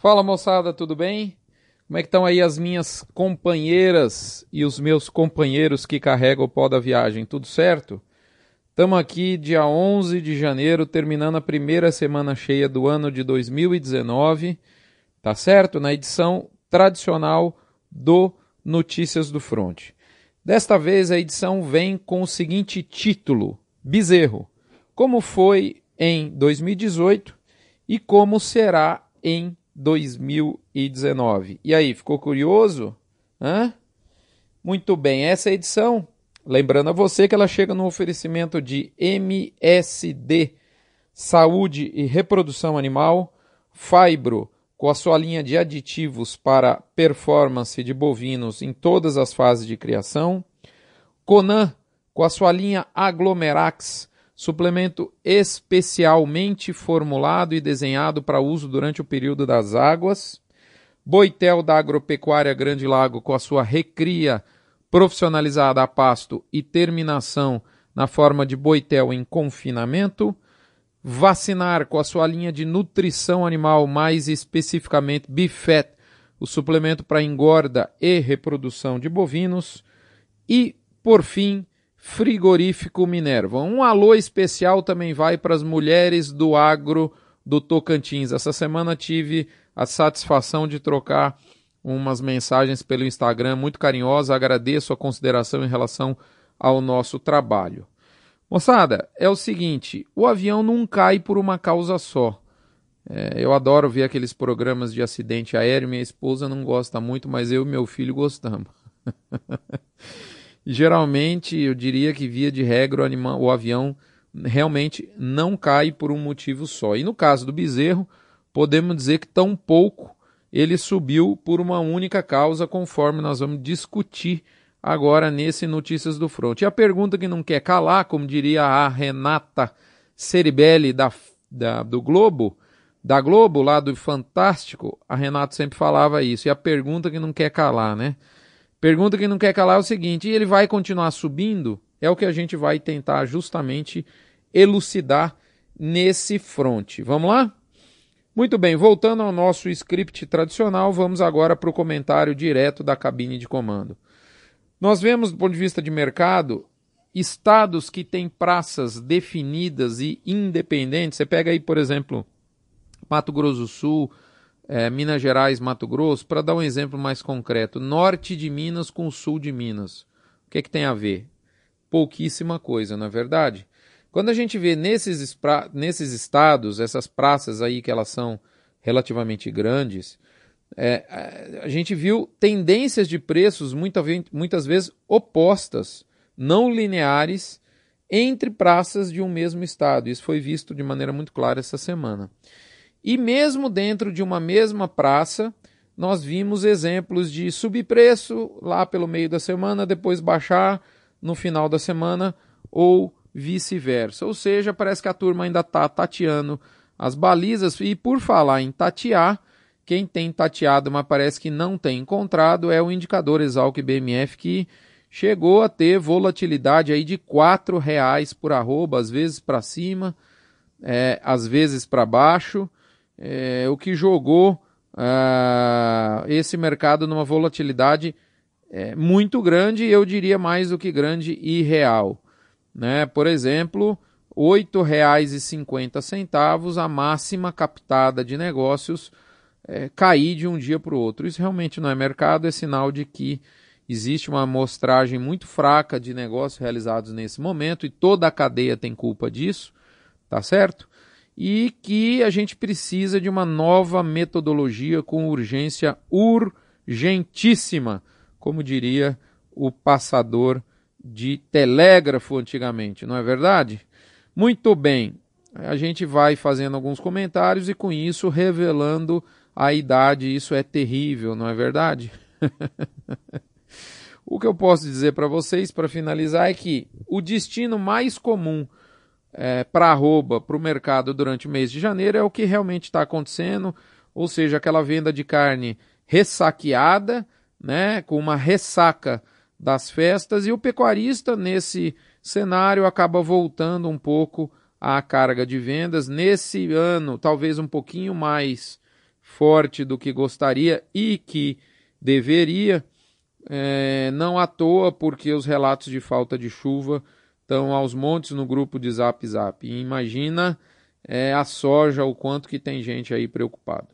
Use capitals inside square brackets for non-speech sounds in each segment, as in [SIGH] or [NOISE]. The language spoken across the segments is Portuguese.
Fala moçada, tudo bem? Como é que estão aí as minhas companheiras e os meus companheiros que carregam o pó da viagem? Tudo certo? Estamos aqui dia 11 de janeiro, terminando a primeira semana cheia do ano de 2019, tá certo? Na edição tradicional do Notícias do Front. Desta vez a edição vem com o seguinte título: Bezerro. Como foi em 2018 e como será em 2019. E aí, ficou curioso? Hã? Muito bem, essa edição, lembrando a você que ela chega no oferecimento de MSD, Saúde e Reprodução Animal, Fibro, com a sua linha de aditivos para performance de bovinos em todas as fases de criação, Conan, com a sua linha Aglomerax, suplemento especialmente formulado e desenhado para uso durante o período das águas. Boitel da Agropecuária Grande Lago com a sua recria profissionalizada a pasto e terminação na forma de boitel em confinamento. Vacinar com a sua linha de nutrição animal, mais especificamente Bifet, o suplemento para engorda e reprodução de bovinos. E, por fim, Frigorífico Minerva. Um alô especial também vai para as mulheres do agro do Tocantins. Essa semana tive a satisfação de trocar umas mensagens pelo Instagram muito carinhosa. Agradeço a consideração em relação ao nosso trabalho. Moçada, é o seguinte: o avião não cai por uma causa só. É, eu adoro ver aqueles programas de acidente aéreo. Minha esposa não gosta muito, mas eu e meu filho gostamos. [LAUGHS] geralmente eu diria que via de regra o, animal, o avião realmente não cai por um motivo só. E no caso do bezerro, podemos dizer que tão pouco ele subiu por uma única causa, conforme nós vamos discutir agora nesse Notícias do Front. E a pergunta que não quer calar, como diria a Renata Ceribelli da, da, do Globo, da Globo, lá do Fantástico, a Renata sempre falava isso. E a pergunta que não quer calar, né? Pergunta que não quer calar é o seguinte: e ele vai continuar subindo? É o que a gente vai tentar justamente elucidar nesse fronte. Vamos lá? Muito bem, voltando ao nosso script tradicional, vamos agora para o comentário direto da cabine de comando. Nós vemos, do ponto de vista de mercado, estados que têm praças definidas e independentes. Você pega aí, por exemplo, Mato Grosso do Sul, é, Minas Gerais, Mato Grosso, para dar um exemplo mais concreto, norte de Minas com sul de Minas. O que, é que tem a ver? Pouquíssima coisa, não é verdade? Quando a gente vê nesses, nesses estados, essas praças aí que elas são relativamente grandes, é, a gente viu tendências de preços muita, muitas vezes opostas, não lineares, entre praças de um mesmo estado. Isso foi visto de maneira muito clara essa semana. E mesmo dentro de uma mesma praça, nós vimos exemplos de subir preço lá pelo meio da semana, depois baixar no final da semana ou vice-versa. Ou seja, parece que a turma ainda está tateando as balizas. E por falar em tatear, quem tem tateado, mas parece que não tem encontrado, é o indicador Exalc BMF que chegou a ter volatilidade aí de R$ reais por arroba, às vezes para cima, é, às vezes para baixo é, o que jogou uh, esse mercado numa volatilidade é, muito grande, eu diria mais do que grande e real. Né? Por exemplo, R$ 8,50 a máxima captada de negócios é, cair de um dia para o outro. Isso realmente não é mercado, é sinal de que existe uma amostragem muito fraca de negócios realizados nesse momento e toda a cadeia tem culpa disso, tá certo? E que a gente precisa de uma nova metodologia com urgência urgentíssima, como diria o passador de telégrafo antigamente, não é verdade? Muito bem, a gente vai fazendo alguns comentários e com isso revelando a idade, isso é terrível, não é verdade? [LAUGHS] o que eu posso dizer para vocês para finalizar é que o destino mais comum é, para arroba para o mercado durante o mês de janeiro é o que realmente está acontecendo, ou seja, aquela venda de carne ressaqueada, né, com uma ressaca das festas, e o pecuarista nesse cenário acaba voltando um pouco à carga de vendas. Nesse ano, talvez um pouquinho mais forte do que gostaria e que deveria, é, não à toa, porque os relatos de falta de chuva estão aos montes no grupo de Zap Zap. E imagina é, a soja, o quanto que tem gente aí preocupado.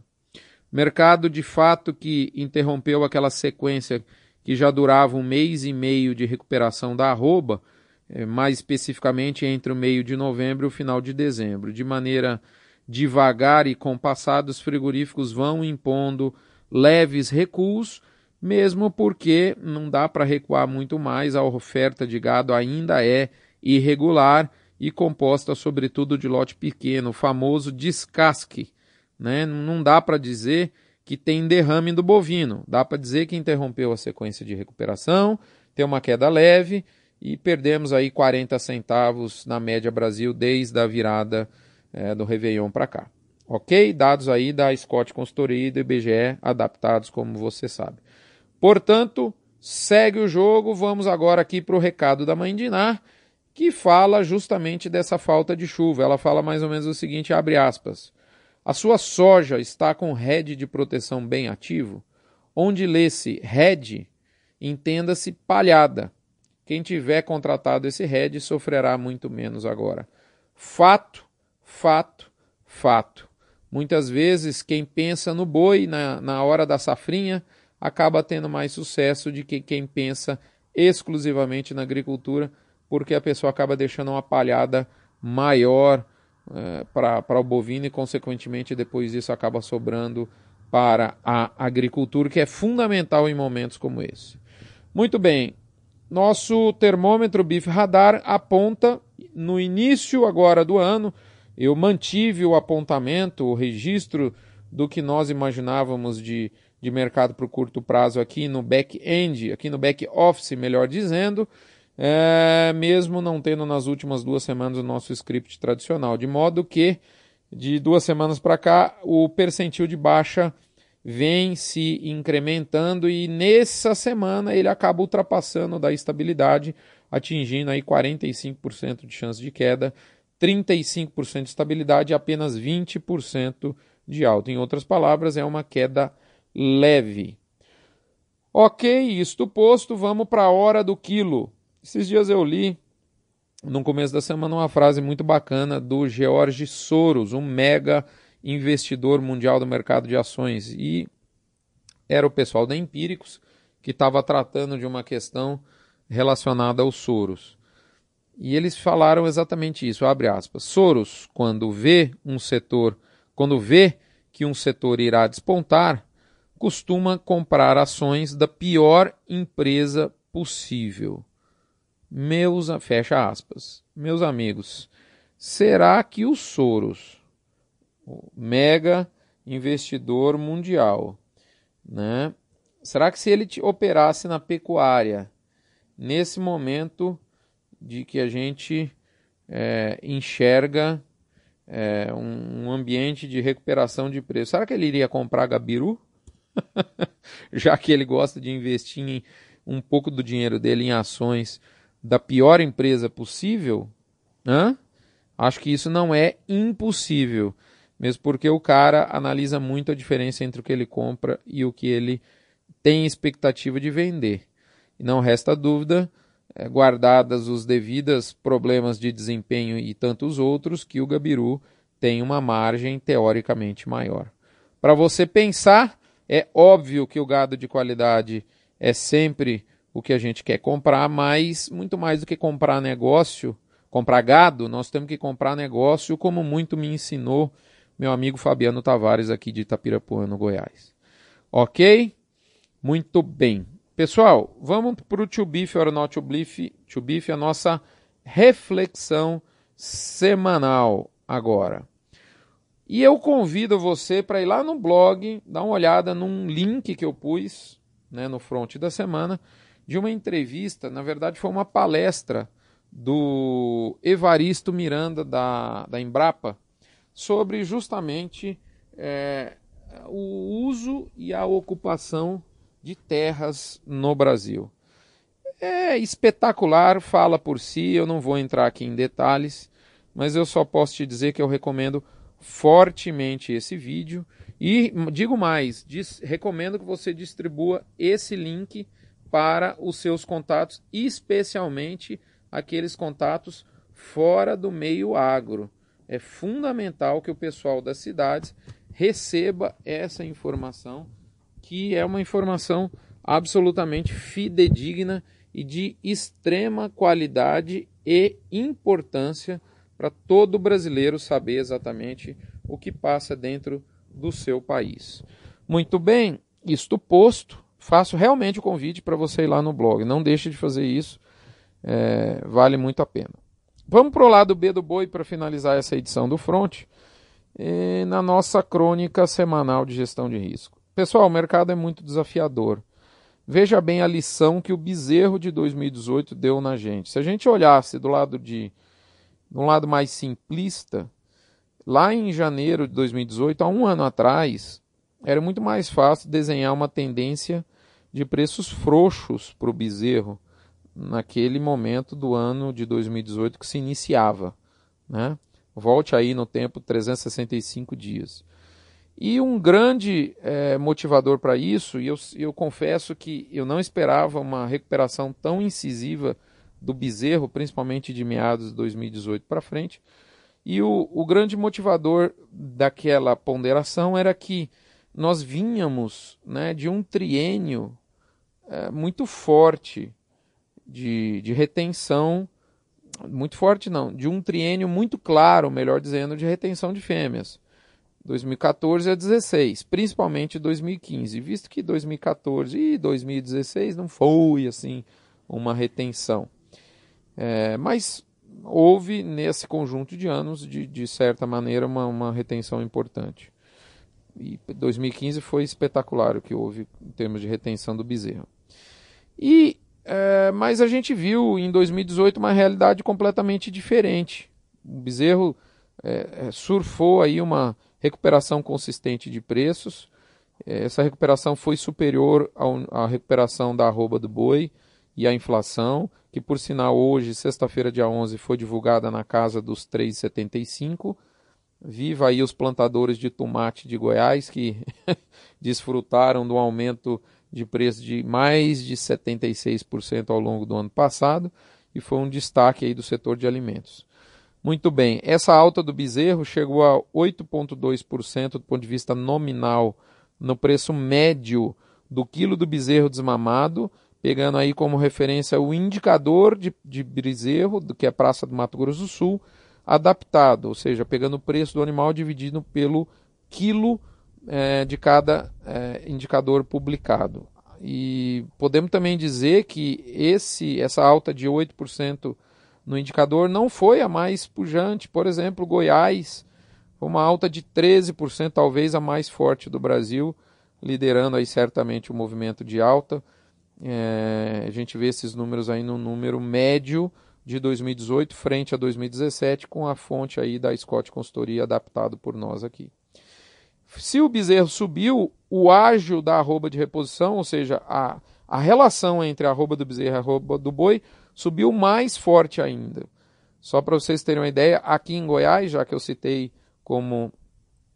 Mercado de fato que interrompeu aquela sequência que já durava um mês e meio de recuperação da arroba, é, mais especificamente entre o meio de novembro e o final de dezembro. De maneira devagar e compassada, os frigoríficos vão impondo leves recuos, mesmo porque não dá para recuar muito mais, a oferta de gado ainda é irregular e composta sobretudo de lote pequeno, o famoso descasque. Né? Não dá para dizer que tem derrame do bovino, dá para dizer que interrompeu a sequência de recuperação, tem uma queda leve e perdemos aí 40 centavos na média Brasil desde a virada é, do Réveillon para cá. Ok? Dados aí da Scott Consultoria e do IBGE adaptados, como você sabe. Portanto, segue o jogo. Vamos agora aqui para o recado da mãe Dinar, que fala justamente dessa falta de chuva. Ela fala mais ou menos o seguinte, abre aspas. A sua soja está com head de proteção bem ativo? Onde lê-se head, entenda-se palhada. Quem tiver contratado esse head sofrerá muito menos agora. Fato, fato, fato. Muitas vezes quem pensa no boi na, na hora da safrinha acaba tendo mais sucesso do que quem pensa exclusivamente na agricultura, porque a pessoa acaba deixando uma palhada maior é, para o bovino e, consequentemente, depois isso acaba sobrando para a agricultura, que é fundamental em momentos como esse. Muito bem, nosso termômetro BIF Radar aponta no início agora do ano, eu mantive o apontamento, o registro do que nós imaginávamos de, de mercado para o curto prazo aqui no back-end, aqui no back-office, melhor dizendo, é, mesmo não tendo nas últimas duas semanas o nosso script tradicional, de modo que de duas semanas para cá o percentil de baixa vem se incrementando e nessa semana ele acaba ultrapassando da estabilidade, atingindo aí 45% de chance de queda, 35% de estabilidade e apenas 20% de alta. Em outras palavras, é uma queda leve. Ok, isto posto, vamos para a hora do quilo. Esses dias eu li, no começo da semana, uma frase muito bacana do George Soros, um mega investidor mundial do mercado de ações. E era o pessoal da Empíricos que estava tratando de uma questão relacionada aos Soros. E eles falaram exatamente isso, abre aspas. Soros, quando vê um setor, quando vê que um setor irá despontar, costuma comprar ações da pior empresa possível. Meus, fecha aspas, meus amigos, será que o Soros, o mega investidor mundial, né? Será que se ele operasse na pecuária, nesse momento de que a gente é, enxerga é, um, um, ambiente de recuperação de preço, será que ele iria comprar Gabiru? [LAUGHS] Já que ele gosta de investir em um pouco do dinheiro dele em ações da pior empresa possível, hã? acho que isso não é impossível, mesmo porque o cara analisa muito a diferença entre o que ele compra e o que ele tem expectativa de vender. E não resta dúvida, é, guardadas os devidos problemas de desempenho e tantos outros, que o Gabiru tem uma margem teoricamente maior. Para você pensar, é óbvio que o gado de qualidade é sempre o que a gente quer comprar, mas muito mais do que comprar negócio, comprar gado, nós temos que comprar negócio, como muito me ensinou meu amigo Fabiano Tavares aqui de Itapirapuã, no Goiás. Ok? Muito bem. Pessoal, vamos para o To Beef or Not To Beef, to beef, a nossa reflexão semanal agora. E eu convido você para ir lá no blog, dar uma olhada num link que eu pus né, no front da semana, de uma entrevista, na verdade foi uma palestra do Evaristo Miranda da, da Embrapa sobre justamente é, o uso e a ocupação de terras no Brasil. É espetacular, fala por si, eu não vou entrar aqui em detalhes, mas eu só posso te dizer que eu recomendo fortemente esse vídeo E digo mais, diz, recomendo que você distribua esse link para os seus contatos, especialmente aqueles contatos fora do meio agro. É fundamental que o pessoal das cidades receba essa informação, que é uma informação absolutamente fidedigna e de extrema qualidade e importância para todo brasileiro saber exatamente o que passa dentro do seu país. Muito bem, isto posto, faço realmente o convite para você ir lá no blog. Não deixe de fazer isso, é, vale muito a pena. Vamos para o lado B do boi para finalizar essa edição do Front, na nossa crônica semanal de gestão de risco. Pessoal, o mercado é muito desafiador. Veja bem a lição que o bezerro de 2018 deu na gente. Se a gente olhasse do lado de, de um lado mais simplista, Lá em janeiro de 2018, há um ano atrás, era muito mais fácil desenhar uma tendência de preços frouxos para o bezerro naquele momento do ano de 2018 que se iniciava. Né? Volte aí no tempo 365 dias. E um grande é, motivador para isso, e eu, eu confesso que eu não esperava uma recuperação tão incisiva do bezerro, principalmente de meados de 2018 para frente, e o, o grande motivador daquela ponderação era que nós vínhamos né, de um triênio é, muito forte de, de retenção, muito forte não, de um triênio muito claro, melhor dizendo, de retenção de fêmeas. 2014 a 16, principalmente 2015, visto que 2014 e 2016 não foi assim uma retenção. É, mas houve nesse conjunto de anos, de, de certa maneira, uma, uma retenção importante. E 2015 foi espetacular o que houve em termos de retenção do bezerro. E, é, mas a gente viu em 2018 uma realidade completamente diferente. O bezerro é, é, surfou aí uma recuperação consistente de preços. É, essa recuperação foi superior à recuperação da arroba do boi e à inflação que por sinal hoje, sexta-feira, dia 11, foi divulgada na casa dos 3,75. Viva aí os plantadores de tomate de Goiás que [LAUGHS] desfrutaram do aumento de preço de mais de 76% ao longo do ano passado e foi um destaque aí do setor de alimentos. Muito bem, essa alta do bezerro chegou a 8,2% do ponto de vista nominal no preço médio do quilo do bezerro desmamado pegando aí como referência o indicador de, de bezerro, que é a Praça do Mato Grosso do Sul, adaptado, ou seja, pegando o preço do animal dividido pelo quilo é, de cada é, indicador publicado. E podemos também dizer que esse, essa alta de 8% no indicador não foi a mais pujante. Por exemplo, Goiás foi uma alta de 13%, talvez a mais forte do Brasil, liderando aí certamente o movimento de alta. É, a gente vê esses números aí no número médio de 2018 frente a 2017 com a fonte aí da Scott Consultoria adaptado por nós aqui. Se o bezerro subiu, o ágio da arroba de reposição, ou seja, a, a relação entre a arroba do bezerro e a arroba do boi, subiu mais forte ainda. Só para vocês terem uma ideia, aqui em Goiás, já que eu citei como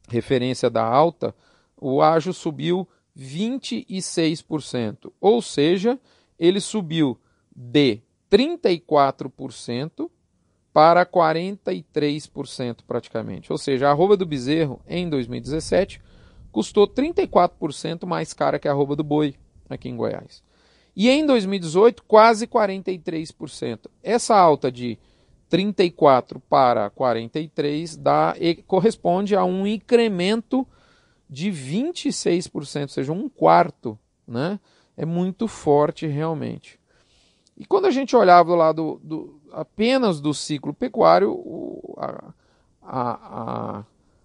referência da alta, o ágio subiu 26%. Ou seja, ele subiu de 34% para 43% praticamente. Ou seja, a arroba do bezerro em 2017 custou 34% mais cara que a arroba do boi aqui em Goiás. E em 2018, quase 43%. Essa alta de 34 para 43 dá, corresponde a um incremento de 26%, ou seja, um quarto, né? É muito forte realmente. E quando a gente olhava do lado do, apenas do ciclo pecuário, o, a, a,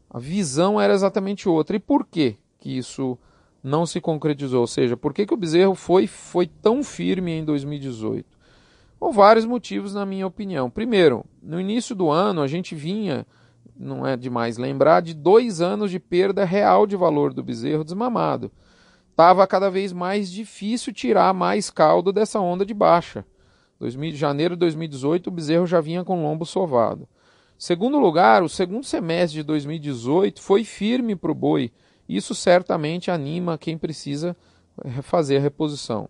a, visão era exatamente outra. E por que que isso não se concretizou? Ou seja, por que, que o bezerro foi, foi tão firme em 2018? Por vários motivos, na minha opinião. Primeiro, no início do ano, a gente vinha não é demais lembrar, de dois anos de perda real de valor do bezerro desmamado. Estava cada vez mais difícil tirar mais caldo dessa onda de baixa. 2000, janeiro de 2018, o bezerro já vinha com lombo sovado. Segundo lugar, o segundo semestre de 2018 foi firme para o boi Isso certamente anima quem precisa eh, fazer a reposição.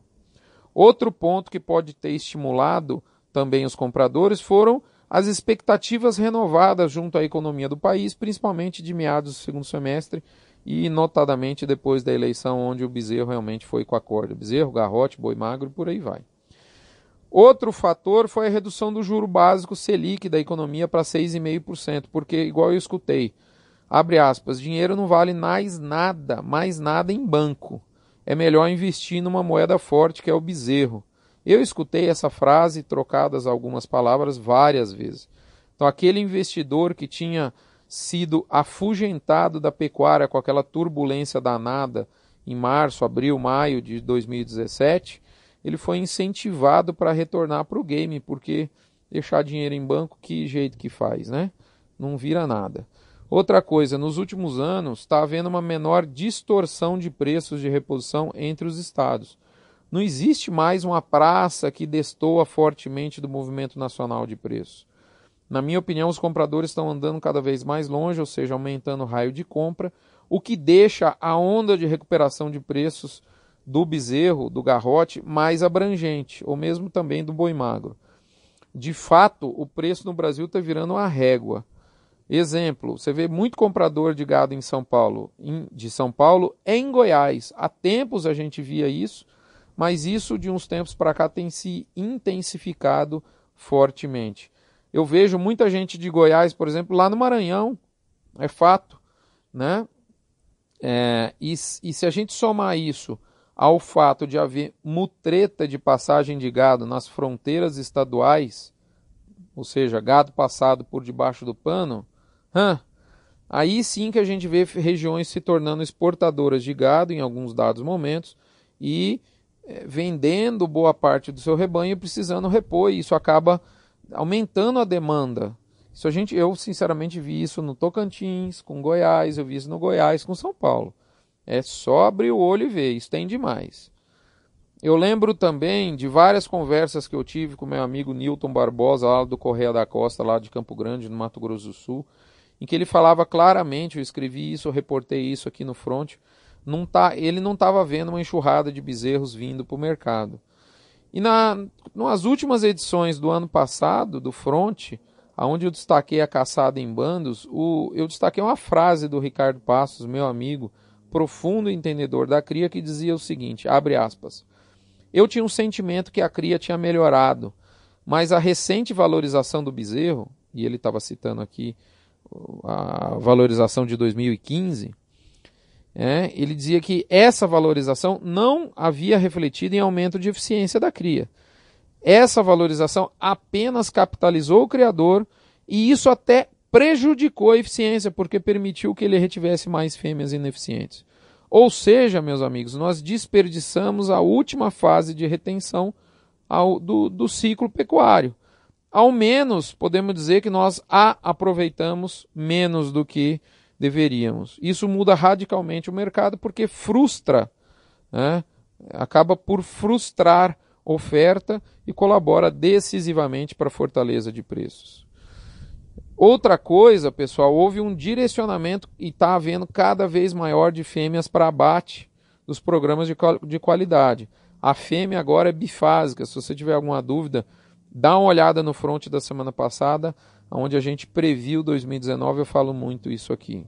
Outro ponto que pode ter estimulado também os compradores foram as expectativas renovadas junto à economia do país, principalmente de meados do segundo semestre e notadamente depois da eleição onde o Bezerro realmente foi com a corda. Bezerro, Garrote, Boi Magro e por aí vai. Outro fator foi a redução do juro básico Selic da economia para 6,5%, porque, igual eu escutei, abre aspas, dinheiro não vale mais nada, mais nada em banco. É melhor investir numa moeda forte que é o bezerro. Eu escutei essa frase, trocadas algumas palavras, várias vezes. Então, aquele investidor que tinha sido afugentado da pecuária com aquela turbulência danada em março, abril, maio de 2017, ele foi incentivado para retornar para o game, porque deixar dinheiro em banco, que jeito que faz, né? Não vira nada. Outra coisa, nos últimos anos está havendo uma menor distorção de preços de reposição entre os estados. Não existe mais uma praça que destoa fortemente do movimento nacional de preços. Na minha opinião, os compradores estão andando cada vez mais longe, ou seja, aumentando o raio de compra, o que deixa a onda de recuperação de preços do bezerro, do garrote, mais abrangente, ou mesmo também do boi magro. De fato, o preço no Brasil está virando uma régua. Exemplo, você vê muito comprador de gado em São Paulo, de São Paulo em Goiás. Há tempos a gente via isso, mas isso de uns tempos para cá tem se intensificado fortemente. Eu vejo muita gente de Goiás, por exemplo, lá no Maranhão, é fato, né? É, e, e se a gente somar isso ao fato de haver mutreta de passagem de gado nas fronteiras estaduais, ou seja, gado passado por debaixo do pano? Aí sim que a gente vê regiões se tornando exportadoras de gado em alguns dados momentos e é, vendendo boa parte do seu rebanho precisando repor, e isso acaba aumentando a demanda. Isso a gente, eu sinceramente vi isso no Tocantins, com Goiás, eu vi isso no Goiás, com São Paulo. É só abrir o olho e ver, isso tem demais. Eu lembro também de várias conversas que eu tive com meu amigo Newton Barbosa, lá do Correia da Costa, lá de Campo Grande, no Mato Grosso do Sul em que ele falava claramente, eu escrevi isso, eu reportei isso aqui no front, não tá, ele não estava vendo uma enxurrada de bezerros vindo para o mercado. E na, nas últimas edições do ano passado, do front, onde eu destaquei a caçada em bandos, o, eu destaquei uma frase do Ricardo Passos, meu amigo, profundo entendedor da cria, que dizia o seguinte, abre aspas, eu tinha um sentimento que a cria tinha melhorado, mas a recente valorização do bezerro, e ele estava citando aqui a valorização de 2015, é, ele dizia que essa valorização não havia refletido em aumento de eficiência da cria. Essa valorização apenas capitalizou o criador e isso até prejudicou a eficiência, porque permitiu que ele retivesse mais fêmeas ineficientes. Ou seja, meus amigos, nós desperdiçamos a última fase de retenção ao, do, do ciclo pecuário ao menos podemos dizer que nós a aproveitamos menos do que deveríamos. Isso muda radicalmente o mercado porque frustra, né? acaba por frustrar oferta e colabora decisivamente para a fortaleza de preços. Outra coisa, pessoal, houve um direcionamento e está havendo cada vez maior de fêmeas para abate dos programas de, de qualidade. A fêmea agora é bifásica. Se você tiver alguma dúvida, Dá uma olhada no front da semana passada, onde a gente previu 2019, eu falo muito isso aqui.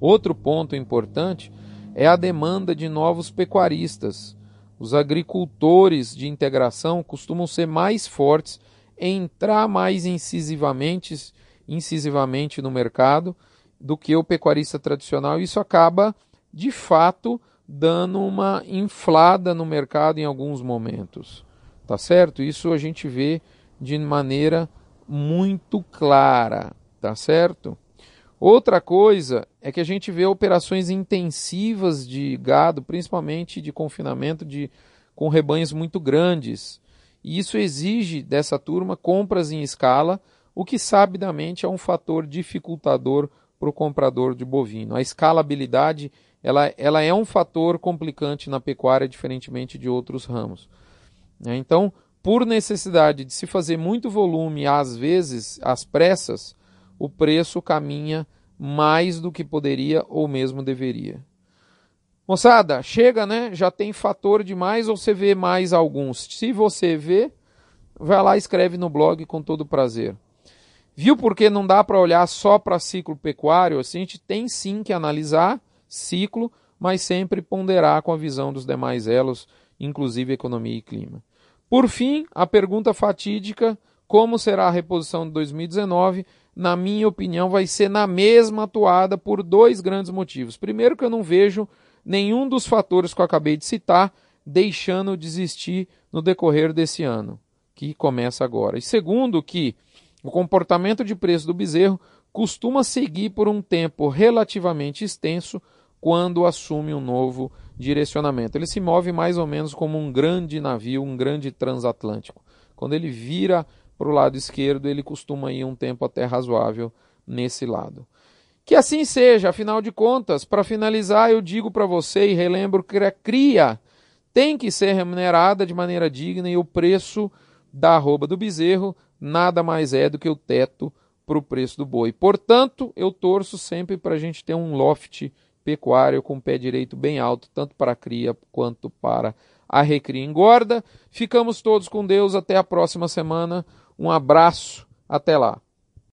Outro ponto importante é a demanda de novos pecuaristas. Os agricultores de integração costumam ser mais fortes, entrar mais incisivamente, incisivamente no mercado do que o pecuarista tradicional. Isso acaba, de fato, dando uma inflada no mercado em alguns momentos. Tá certo? Isso a gente vê de maneira muito clara, tá certo? Outra coisa é que a gente vê operações intensivas de gado, principalmente de confinamento de, com rebanhos muito grandes. E isso exige dessa turma compras em escala, o que sabidamente é um fator dificultador para o comprador de bovino. A escalabilidade ela, ela é um fator complicante na pecuária, diferentemente de outros ramos. Né? Então, por necessidade de se fazer muito volume, às vezes, às pressas, o preço caminha mais do que poderia ou mesmo deveria. Moçada, chega, né? Já tem fator demais ou você vê mais alguns? Se você vê, vai lá e escreve no blog com todo prazer. Viu porque não dá para olhar só para ciclo pecuário? Assim, a gente tem sim que analisar ciclo, mas sempre ponderar com a visão dos demais elos, inclusive economia e clima. Por fim, a pergunta fatídica: como será a reposição de 2019? Na minha opinião, vai ser na mesma atuada por dois grandes motivos. Primeiro, que eu não vejo nenhum dos fatores que eu acabei de citar deixando de existir no decorrer desse ano, que começa agora. E segundo, que o comportamento de preço do bezerro costuma seguir por um tempo relativamente extenso quando assume um novo direcionamento. Ele se move mais ou menos como um grande navio, um grande transatlântico. Quando ele vira para o lado esquerdo, ele costuma ir um tempo até razoável nesse lado. Que assim seja, afinal de contas, para finalizar, eu digo para você e relembro que a cria tem que ser remunerada de maneira digna e o preço da arroba do bezerro nada mais é do que o teto para o preço do boi. Portanto, eu torço sempre para a gente ter um loft pecuário com o pé direito bem alto, tanto para a cria quanto para a recria engorda. Ficamos todos com Deus, até a próxima semana. Um abraço, até lá.